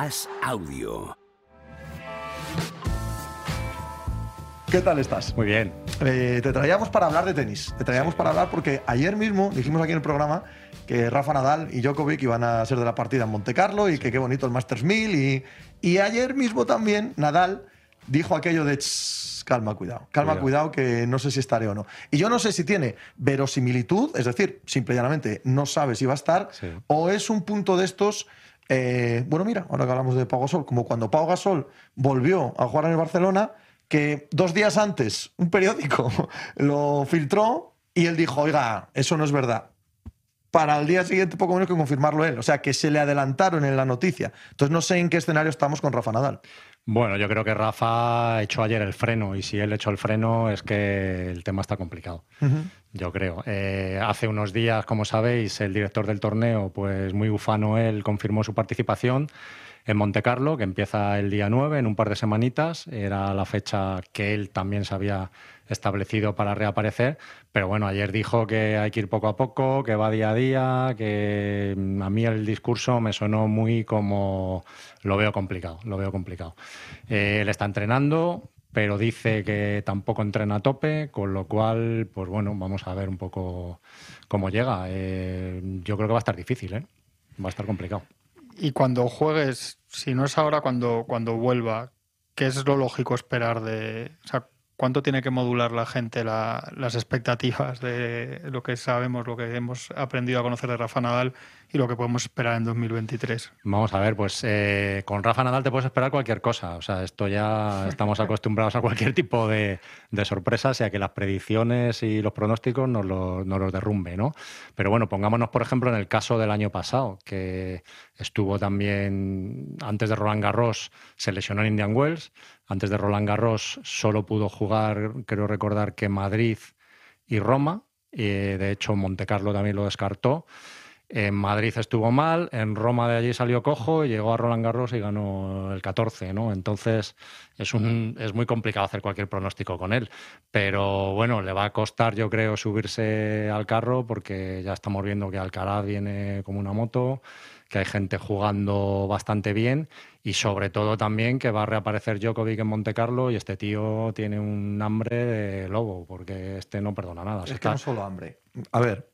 As Audio. ¿Qué tal estás? Muy bien. Eh, te traíamos para hablar de tenis. Te traíamos para hablar porque ayer mismo dijimos aquí en el programa que Rafa Nadal y Djokovic iban a ser de la partida en Monte Carlo y que qué bonito el Masters 1000. Y, y ayer mismo también Nadal dijo aquello de "Tss, calma, cuidado, calma, Cuidado. cuidado, que no sé si estaré o no. Y yo no sé si tiene verosimilitud, es decir, simple y llanamente no sabe si va a estar, Sí. o es un punto de estos. Eh, bueno, mira, ahora que hablamos de Pau Gasol, como cuando Pau Gasol volvió a jugar en el Barcelona, que dos días antes un periódico lo filtró y él dijo, oiga, eso no es verdad. Para el día siguiente, poco menos que confirmarlo él. O sea, que se le adelantaron en la noticia. Entonces, no sé en qué escenario estamos con Rafa Nadal. Bueno, yo creo que Rafa echó ayer el freno y si él echó el freno es que el tema está complicado. Yo creo. Eh, hace unos días, como sabéis, el director del torneo, pues muy ufano él, confirmó su participación en Monte Carlo, que empieza el día 9, en un par de semanitas. Era la fecha que él también se había establecido para reaparecer. Pero bueno, ayer dijo que hay que ir poco a poco, que va día a día, que mm, a mí el discurso me sonó muy como lo veo complicado, lo veo complicado. Eh, él está entrenando, pero dice que tampoco entrena a tope, con lo cual, pues bueno, vamos a ver un poco cómo llega. Eh, yo creo que va a estar difícil, ¿eh? Va a estar complicado. Y cuando juegues, si no es ahora, cuando, cuando vuelva, ¿qué es lo lógico esperar de... ¿cuánto tiene que modular la gente la- las expectativas de lo que sabemos, lo que hemos aprendido a conocer de Rafa Nadal y lo que podemos esperar en 2023? Vamos a ver, pues eh, con Rafa Nadal te puedes esperar cualquier cosa. O sea, esto ya estamos acostumbrados a cualquier tipo de, de sorpresas y a que las predicciones y los pronósticos nos, lo- nos los derrumbe, ¿no? Pero bueno, pongámonos, por ejemplo, en el caso del año pasado, que estuvo también, antes de Roland Garros, se lesionó en Indian Wells. Antes de Roland Garros solo pudo jugar, creo recordar que Madrid y Roma. Eh, de hecho, Monte Carlo también lo descartó. En Madrid estuvo mal, en Roma de allí salió cojo y llegó a Roland Garros y ganó el 14, ¿no? Entonces es, un, es muy complicado hacer cualquier pronóstico con él. Pero bueno, le va a costar, yo creo, subirse al carro porque ya estamos viendo que Alcaraz viene como una moto, que hay gente jugando bastante bien y sobre todo también que va a reaparecer Djokovic en Monte Carlo y este tío tiene un hambre de lobo porque este no perdona nada. Es que está- no solo hambre. A ver,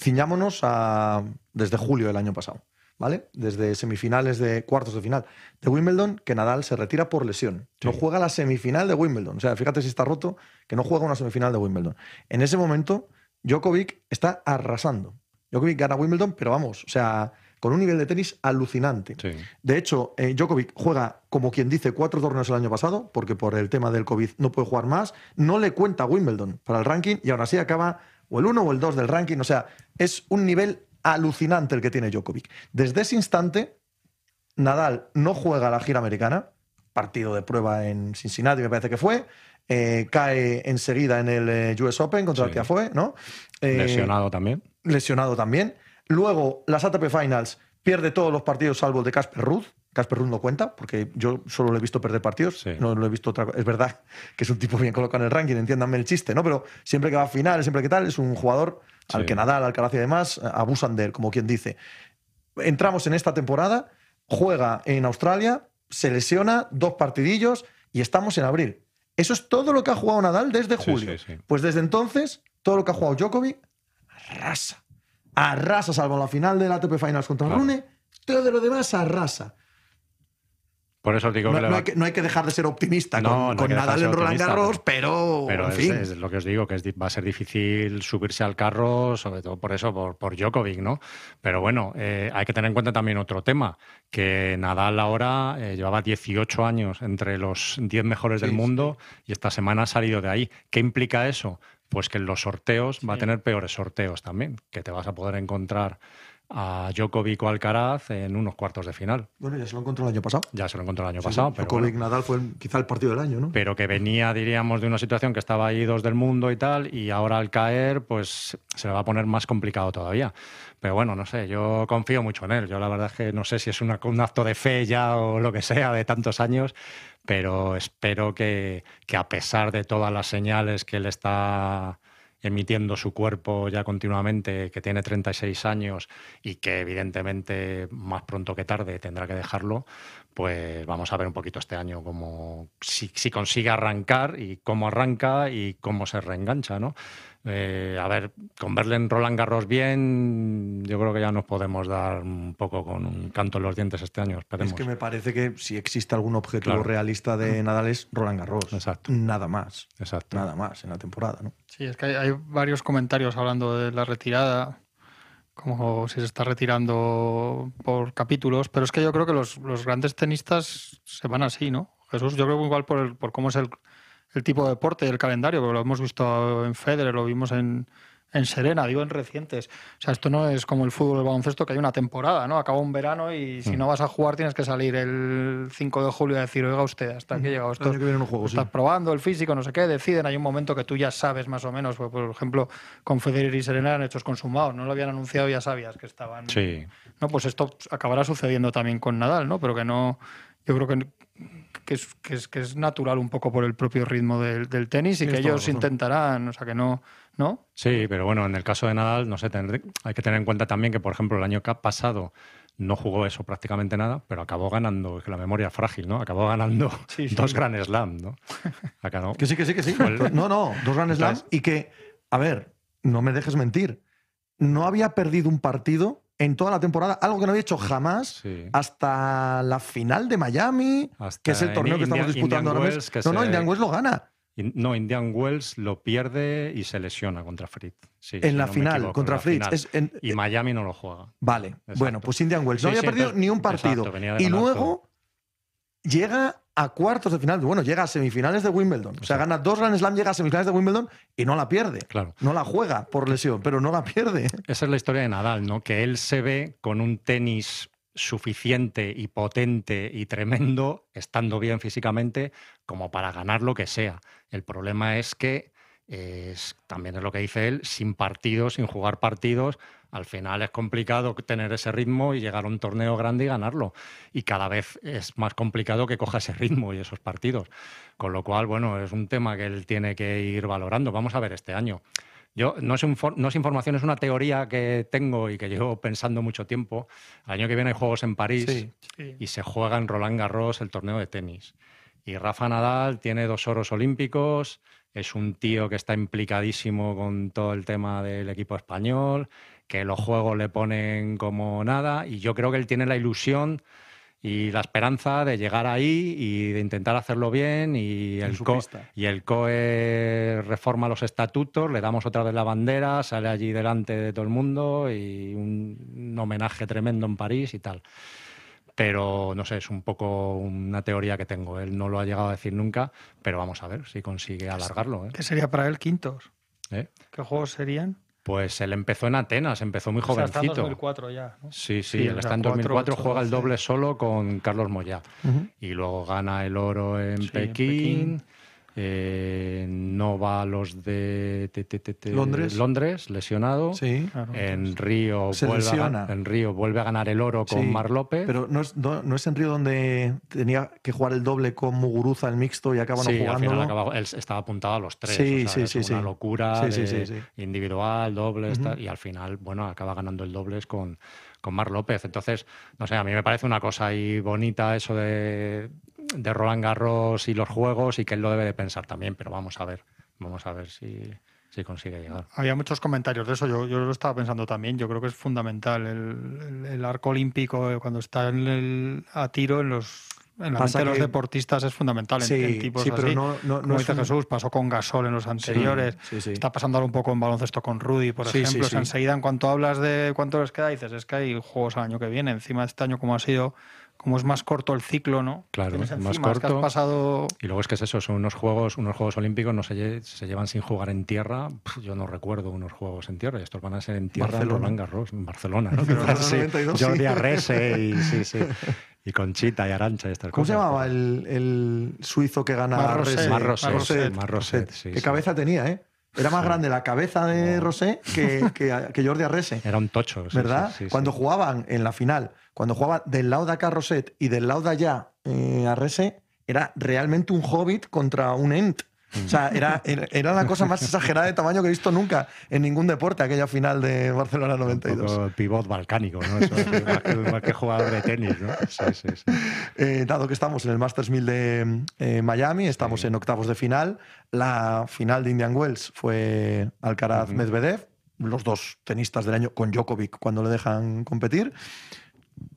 ciñámonos a desde julio del año pasado, ¿vale? Desde semifinales de cuartos de final de Wimbledon, que Nadal se retira por lesión. No Sí. juega la semifinal de Wimbledon. O sea, fíjate si está roto, que no juega una semifinal de Wimbledon. En ese momento, Djokovic está arrasando. Djokovic gana Wimbledon, pero vamos, o sea, con un nivel de tenis alucinante. Sí. De hecho, eh, Djokovic juega, como quien dice, cuatro torneos el año pasado, porque por el tema del COVID no puede jugar más. No le cuenta Wimbledon para el ranking y aún así acaba o el 1 o el 2 del ranking. O sea, es un nivel alucinante el que tiene Djokovic. Desde ese instante, Nadal no juega la gira americana, partido de prueba en Cincinnati, me parece que fue. eh, cae enseguida en el eh, US Open contra Sí. el Tiafoe, ¿no? Eh, Lesionado también. lesionado también. Luego, las ATP Finals pierde todos los partidos salvo el de Casper Ruth. Casper Ruth no cuenta, porque yo solo lo he visto perder partidos. Sí. No lo he visto otra. Es verdad que es un tipo bien colocado en el ranking, entiéndanme el chiste, ¿no? Pero siempre que va a finales, siempre que tal, es un jugador al que Nadal, Alcaraz y demás eh, abusan de él, como quien dice. Entramos en esta temporada, juega en Australia, se lesiona, dos partidillos y estamos en abril. Eso es todo lo que ha jugado Nadal desde julio. sí. Pues desde entonces, todo lo que ha jugado Djokovic, arrasa. Arrasa, salvo la final de la ATP Finals contra Claro. Rune, todo lo demás arrasa. Por eso digo No, que, no va- hay que, no hay que dejar de ser optimista No, con, Nadal en Roland Garros, pero, Pero en es, fin. es lo que os digo, que es va a ser difícil subirse al carro, sobre todo por eso, por, por Djokovic, ¿no? Pero bueno, eh, hay que tener en cuenta también otro tema, que Nadal ahora eh, llevaba 18 años entre los 10 mejores del Sí, mundo y esta semana ha salido de ahí. ¿Qué implica eso? Pues que en los sorteos va a tener peores sorteos también, que te vas a poder encontrar a Djokovic o Alcaraz en unos cuartos de final. Bueno, ya se lo encontró el año pasado. Ya se lo encontró el año Sí, pasado, sí. pero Djokovic bueno. Nadal fue el- quizá el partido del año, ¿no? pero que venía, diríamos, de una situación que estaba ahí dos del mundo y tal, y ahora al caer, pues se le va a poner más complicado todavía. Pero bueno, no sé, yo confío mucho en él. Yo la verdad es que no sé si es una- un acto de fe ya o lo que sea de tantos años, pero espero que, que a pesar de todas las señales que él está emitiendo su cuerpo ya continuamente, que tiene 36 años y que evidentemente más pronto que tarde tendrá que dejarlo, pues vamos a ver un poquito este año cómo, si, si consigue arrancar y cómo arranca y cómo se reengancha, ¿no? Eh, a ver, con verle en Roland Garros bien, yo creo que ya nos podemos dar un poco con un canto en los dientes este año. Esperemos. Es que me parece que si existe algún objetivo Claro. realista de Nadal es Roland Garros. Exacto. Nada más. Exacto. Nada más en la temporada, ¿no? Sí, es que hay, hay varios comentarios hablando de la retirada, como si se está retirando por capítulos, pero es que yo creo que los, los grandes tenistas se van así, ¿no? Jesús, yo creo que igual por, el- por cómo es el, el tipo de deporte y el calendario, porque lo hemos visto en Federer, lo vimos en, en Serena, digo en recientes. O sea, esto no es como el fútbol el baloncesto, que hay una temporada, ¿no? Acaba un verano y Mm. si no vas a jugar tienes que salir el 5 de julio a decir, oiga usted, hasta aquí he llegado El esto. que no juego, sí. Estás probando el físico, no sé qué, deciden, hay un momento que tú ya sabes más o menos, por, por ejemplo, con Federer y Serena eran hechos consumados, no lo habían anunciado, ya sabías que estaban... Sí, No, pues esto acabará sucediendo también con Nadal, ¿no? Pero que no, yo creo que, que, es, que, es, que es natural un poco por el propio ritmo del, del tenis y que ellos intentarán, o sea, que no, ¿no? Sí, pero bueno, en el caso de Nadal, no sé, tener- hay que tener en cuenta también que, por ejemplo, el año que ha pasado no jugó eso prácticamente nada, pero acabó ganando, es que la memoria es frágil, ¿no? Acabó ganando Sí, sí. dos Grand Slam, ¿no? Acá no. Que sí, que sí, que sí. No, no, dos Grand Slam y que, a ver, no me dejes mentir, no había perdido un partido en toda la temporada, algo que no había hecho jamás Sí. hasta la final de Miami, Hasta que es el torneo que estamos disputando Indian ahora mismo. No, no, se- Indian Wells lo gana. In- No, Indian Wells lo pierde y se lesiona contra Fritz. Sí, en si la no final, equivoco, contra Fritz. final. Es en- Y Miami no lo juega. Vale, Exacto. bueno, pues Indian Wells no Sí, había perdido ni un partido. exacto, y luego llega a cuartos de final. Bueno, llega a semifinales de Wimbledon. O sea, gana dos Grand Slam, llega a semifinales de Wimbledon y no la pierde. Claro. No la juega por lesión, pero no la pierde. Esa es la historia de Nadal, ¿no? Que él se ve con un tenis suficiente y potente y tremendo, estando bien físicamente, como para ganar lo que sea. El problema es que, es, también es lo que dice él, sin partidos, sin jugar partidos, al final es complicado tener ese ritmo y llegar a un torneo grande y ganarlo. Y cada vez es más complicado que coja ese ritmo y esos partidos. Con lo cual, bueno, es un tema que él tiene que ir valorando. Vamos a ver este año. Yo no es, infor- no es información, es una teoría que tengo y que llevo pensando mucho tiempo. El año que viene hay Juegos en París Sí. Sí. y se juega en Roland Garros el torneo de tenis. Y Rafa Nadal tiene dos oros olímpicos, es un tío que está implicadísimo con todo el tema del equipo español, que los juegos le ponen como nada, y yo creo que él tiene la ilusión y la esperanza de llegar ahí y de intentar hacerlo bien y el, co- y el COE reforma los estatutos, le damos otra vez la bandera, sale allí delante de todo el mundo y un, un homenaje tremendo en París y tal. Pero no sé, es un poco una teoría que tengo. Él no lo ha llegado a decir nunca, pero vamos a ver si consigue alargarlo. ¿eh? ¿Qué sería para él quintos? ¿Eh? ¿Qué juegos serían? Pues él empezó en Atenas, empezó muy O sea, está en jovencito. 2004 ya. ¿no? Sí, sí, Sí, él está en cuatro, 2004, ocho, juega el doce. doble solo con Carlos Moyá. Ujú. Y luego gana el oro en Sí, en Pekín. Eh, no va a los de te, te, te, te, Londres. Londres, lesionado. Sí. Claro, En Río, Se vuelve a, lesiona. en Río vuelve a ganar el oro con Sí, Mar López. Pero no es, no, no es en Río donde tenía que jugar el doble con Muguruza el mixto y acaban sí, al jugando. final acaba- él estaba apuntado a los tres. Sí, o sea, sí, es sí, una sí. locura Sí, sí, de sí, sí. individual, tal, y al final, bueno, acaba ganando el dobles con, con Mar López. Entonces, no sé, a mí me parece una cosa ahí bonita eso de, de Roland Garros y los juegos y que él lo debe de pensar también, pero vamos a ver, vamos a ver si, si consigue llegar. Había muchos comentarios de eso, yo, yo lo estaba pensando también, yo creo que es fundamental el, el- el arco olímpico eh, cuando está en el, a tiro en los en la Pasa mente de los que- deportistas es fundamental en, Sí, en tipos sí, pero así. no- no- no Como es dice un- Jesús, pasó con Gasol en los anteriores. sí, sí. Está pasando ahora un poco en baloncesto con Rudy, por Sí, sí, ejemplo. O sea, enseguida, en cuanto hablas de cuánto les queda, dices, es que hay juegos al año que viene. Encima de este año, como ha sido, como es más corto el ciclo, ¿no? Claro, más encima, es que has corto. pasado Y luego es que es eso, son unos juegos, unos juegos olímpicos, no se, lle- se llevan sin jugar en tierra. Yo no recuerdo unos juegos en tierra, y estos van a ser en tierra Barcelona. en Roland Garros, en Barcelona, ¿no? Barcelona Sí, 92, sí. Jordi Arrese y, sí, sí, y Conchita y Arancha y estas ¿Cómo se llamaba el, el suizo que gana Mar Rosset. Mar Rosset, Rosset, Mar Rosset, sí, Qué sí. cabeza tenía, ¿eh? Era más grande la cabeza de. Rosé que, que, que Jordi Arrese. Era un tocho. sí, ¿Verdad? sí, sí, sí. cuando jugaban en la final, cuando jugaban del lado de acá Roset y del lado de allá eh, Arrese, era realmente un hobbit contra un ent. O sea, era, era, la cosa más exagerada de tamaño que he visto nunca en ningún deporte, aquella final de Barcelona Un 92. poco pivot balcánico, ¿no? Eso, más, que, más que jugador de tenis, ¿no? Sí, sí, sí. Eh, dado que estamos en el Masters 1000 de eh, Miami, estamos en octavos de final. La final de Indian Wells fue Alcaraz-Medvedev, los dos tenistas del año con Djokovic cuando le dejan competir.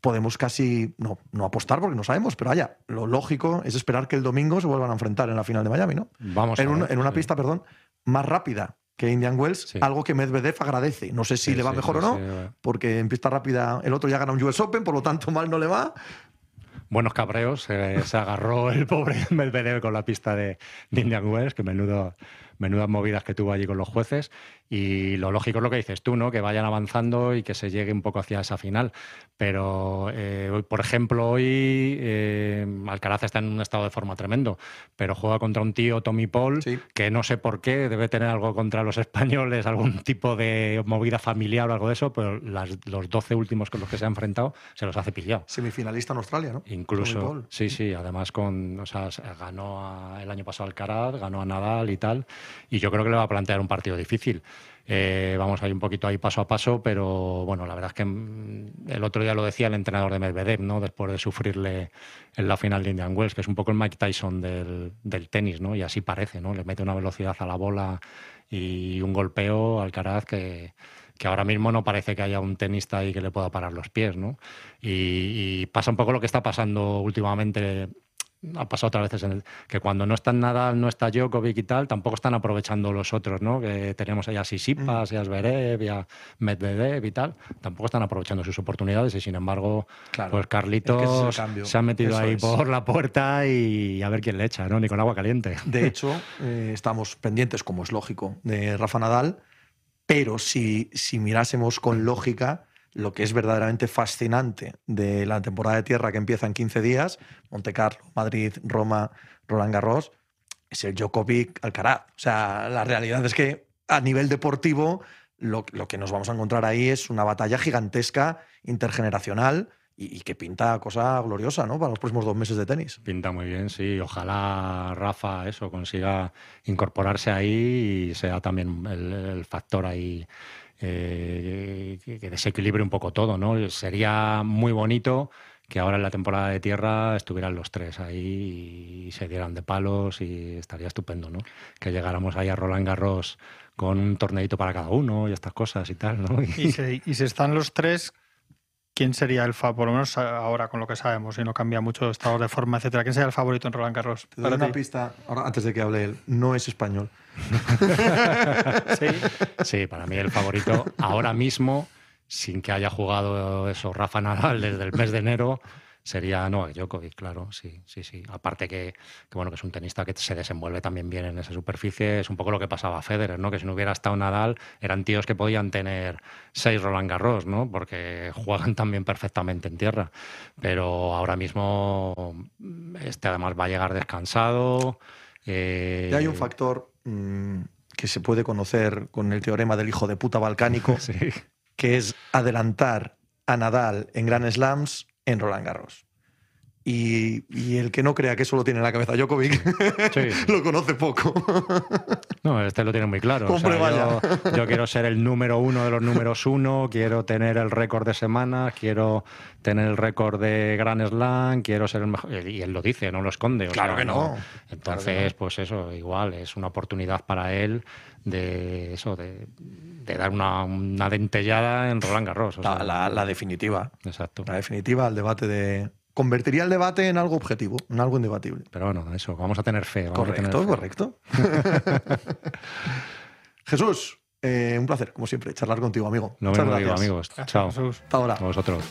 Podemos casi, no, no apostar porque no sabemos, pero vaya, lo lógico es esperar que el domingo se vuelvan a enfrentar en la final de Miami, ¿no? Vamos En, a un- ver, en una sí. pista, perdón, más rápida que Indian Wells, Sí. algo que Medvedev agradece. No sé si Sí, le va mejor o no, porque en pista rápida el otro ya gana un US Open, por lo tanto mal no le va. buenos cabreos. eh, se agarró el pobre Medvedev con la pista de, de Indian Wells, que menudo, menudas movidas que tuvo allí con los jueces. Y lo lógico es lo que dices tú, ¿no? Que vayan avanzando y que se llegue un poco hacia esa final. Pero, eh, por ejemplo, hoy eh, Alcaraz está en un estado de forma tremendo, pero juega contra un tío, Tommy Paul, Sí. que no sé por qué, debe tener algo contra los españoles, algún tipo de movida familiar o algo de eso, pero las- los 12 últimos con los que se ha enfrentado se los hace pillado. Semifinalista en Australia, ¿no? Tommy Incluso, Paul. sí, sí, además con, o sea, se- ganó a- el año pasado Alcaraz, ganó a Nadal y tal, y yo creo que le va a plantear un partido difícil. Eh, vamos a ir un poquito ahí paso a paso, pero bueno, la verdad es que mm, el otro día lo decía el entrenador de Medvedev, ¿no? Después de sufrirle en la final de Indian Wells, que es un poco el Mike Tyson del, tenis, ¿no? Y así parece, ¿no? Le mete una velocidad a la bola y un golpeo a Alcaraz que, ahora mismo no parece que haya un tenista ahí que le pueda parar los pies, ¿no? Y pasa un poco lo que está pasando últimamente. Ha pasado otras veces en el, que cuando no está Nadal, no está Djokovic y tal, tampoco están aprovechando los otros, ¿no? Que tenemos ahí a Sisipas, y a Zverev, y a Medvedev y tal. Tampoco están aprovechando sus oportunidades y sin embargo, Claro. pues Es que Carlitos se ha metido Eso ahí es. por la puerta y a ver quién le echa, ¿no? Ni con agua caliente. De hecho, eh, estamos pendientes, como es lógico, de Rafa Nadal, pero si, si mirásemos con lógica lo que es verdaderamente fascinante de la temporada de tierra que empieza en 15 días, Monte Carlo, Madrid, Roma, Roland Garros, es el Djokovic Alcaraz. O sea, la realidad es que a nivel deportivo lo, lo que nos vamos a encontrar ahí es una batalla gigantesca, intergeneracional y, que pinta cosa gloriosa ¿no? para los próximos dos meses de tenis. Pinta muy bien, sí. Ojalá Rafa eso consiga incorporarse ahí y sea también el factor ahí eh, que desequilibre un poco todo, ¿no? Sería muy bonito que ahora en la temporada de tierra estuvieran los tres ahí y se dieran de palos y estaría estupendo, ¿no? Que llegáramos ahí a Roland Garros con un torneito para cada uno y estas cosas y tal, ¿no? Y si, y si están los tres, ¿quién sería el favorito? Por lo menos ahora con lo que sabemos, y no cambia mucho estados de forma, etcétera. ¿Quién sería el favorito en Roland Garros? Te doy Para una ti. pista, ahora, antes de que hable él, no es español. Sí. Sí, para mí el favorito ahora mismo, sin que haya jugado eso Rafa Nadal desde el mes de enero, sería Novak Djokovic, claro, sí, sí, sí. Aparte que, que, bueno, que es un tenista que se desenvuelve también bien en esa superficie, es un poco lo que pasaba a Federer, ¿no? Que si no hubiera estado Nadal, eran tíos que podían tener seis Roland Garros, ¿no? Porque juegan también perfectamente en tierra. Pero ahora mismo este además va a llegar descansado. eh, Y hay un factor mm, que se puede conocer con el teorema del hijo de puta balcánico, Sí. que es adelantar a Nadal en Grand Slams en Roland Garros. Y, y el que no crea que eso lo tiene en la cabeza Djokovic, Sí. lo conoce poco. No, este lo tiene muy claro. O sea, Hombre, vaya. yo, yo quiero ser el número uno de los números uno, quiero tener el récord de semanas, quiero tener el récord de Grand Slam, quiero ser el mejor. Y él lo dice, no lo esconde. o Claro sea, que no. Entonces, Claro que no. pues eso, igual, es una oportunidad para él de eso, de, de dar una, una dentellada en Roland Garros. o La, sea, la- la definitiva. Exacto. La definitiva, el debate de. Convertiría el debate en algo objetivo, en algo indebatible. Pero bueno, eso, vamos a tener fe. Vamos a tener Correcto, fe. correcto. Jesús, eh, un placer, como siempre, charlar contigo, amigo. Lo Muchas mismo digo, gracias. amigos. Gracias, Chao. Jesús. Hasta ahora. A vosotros.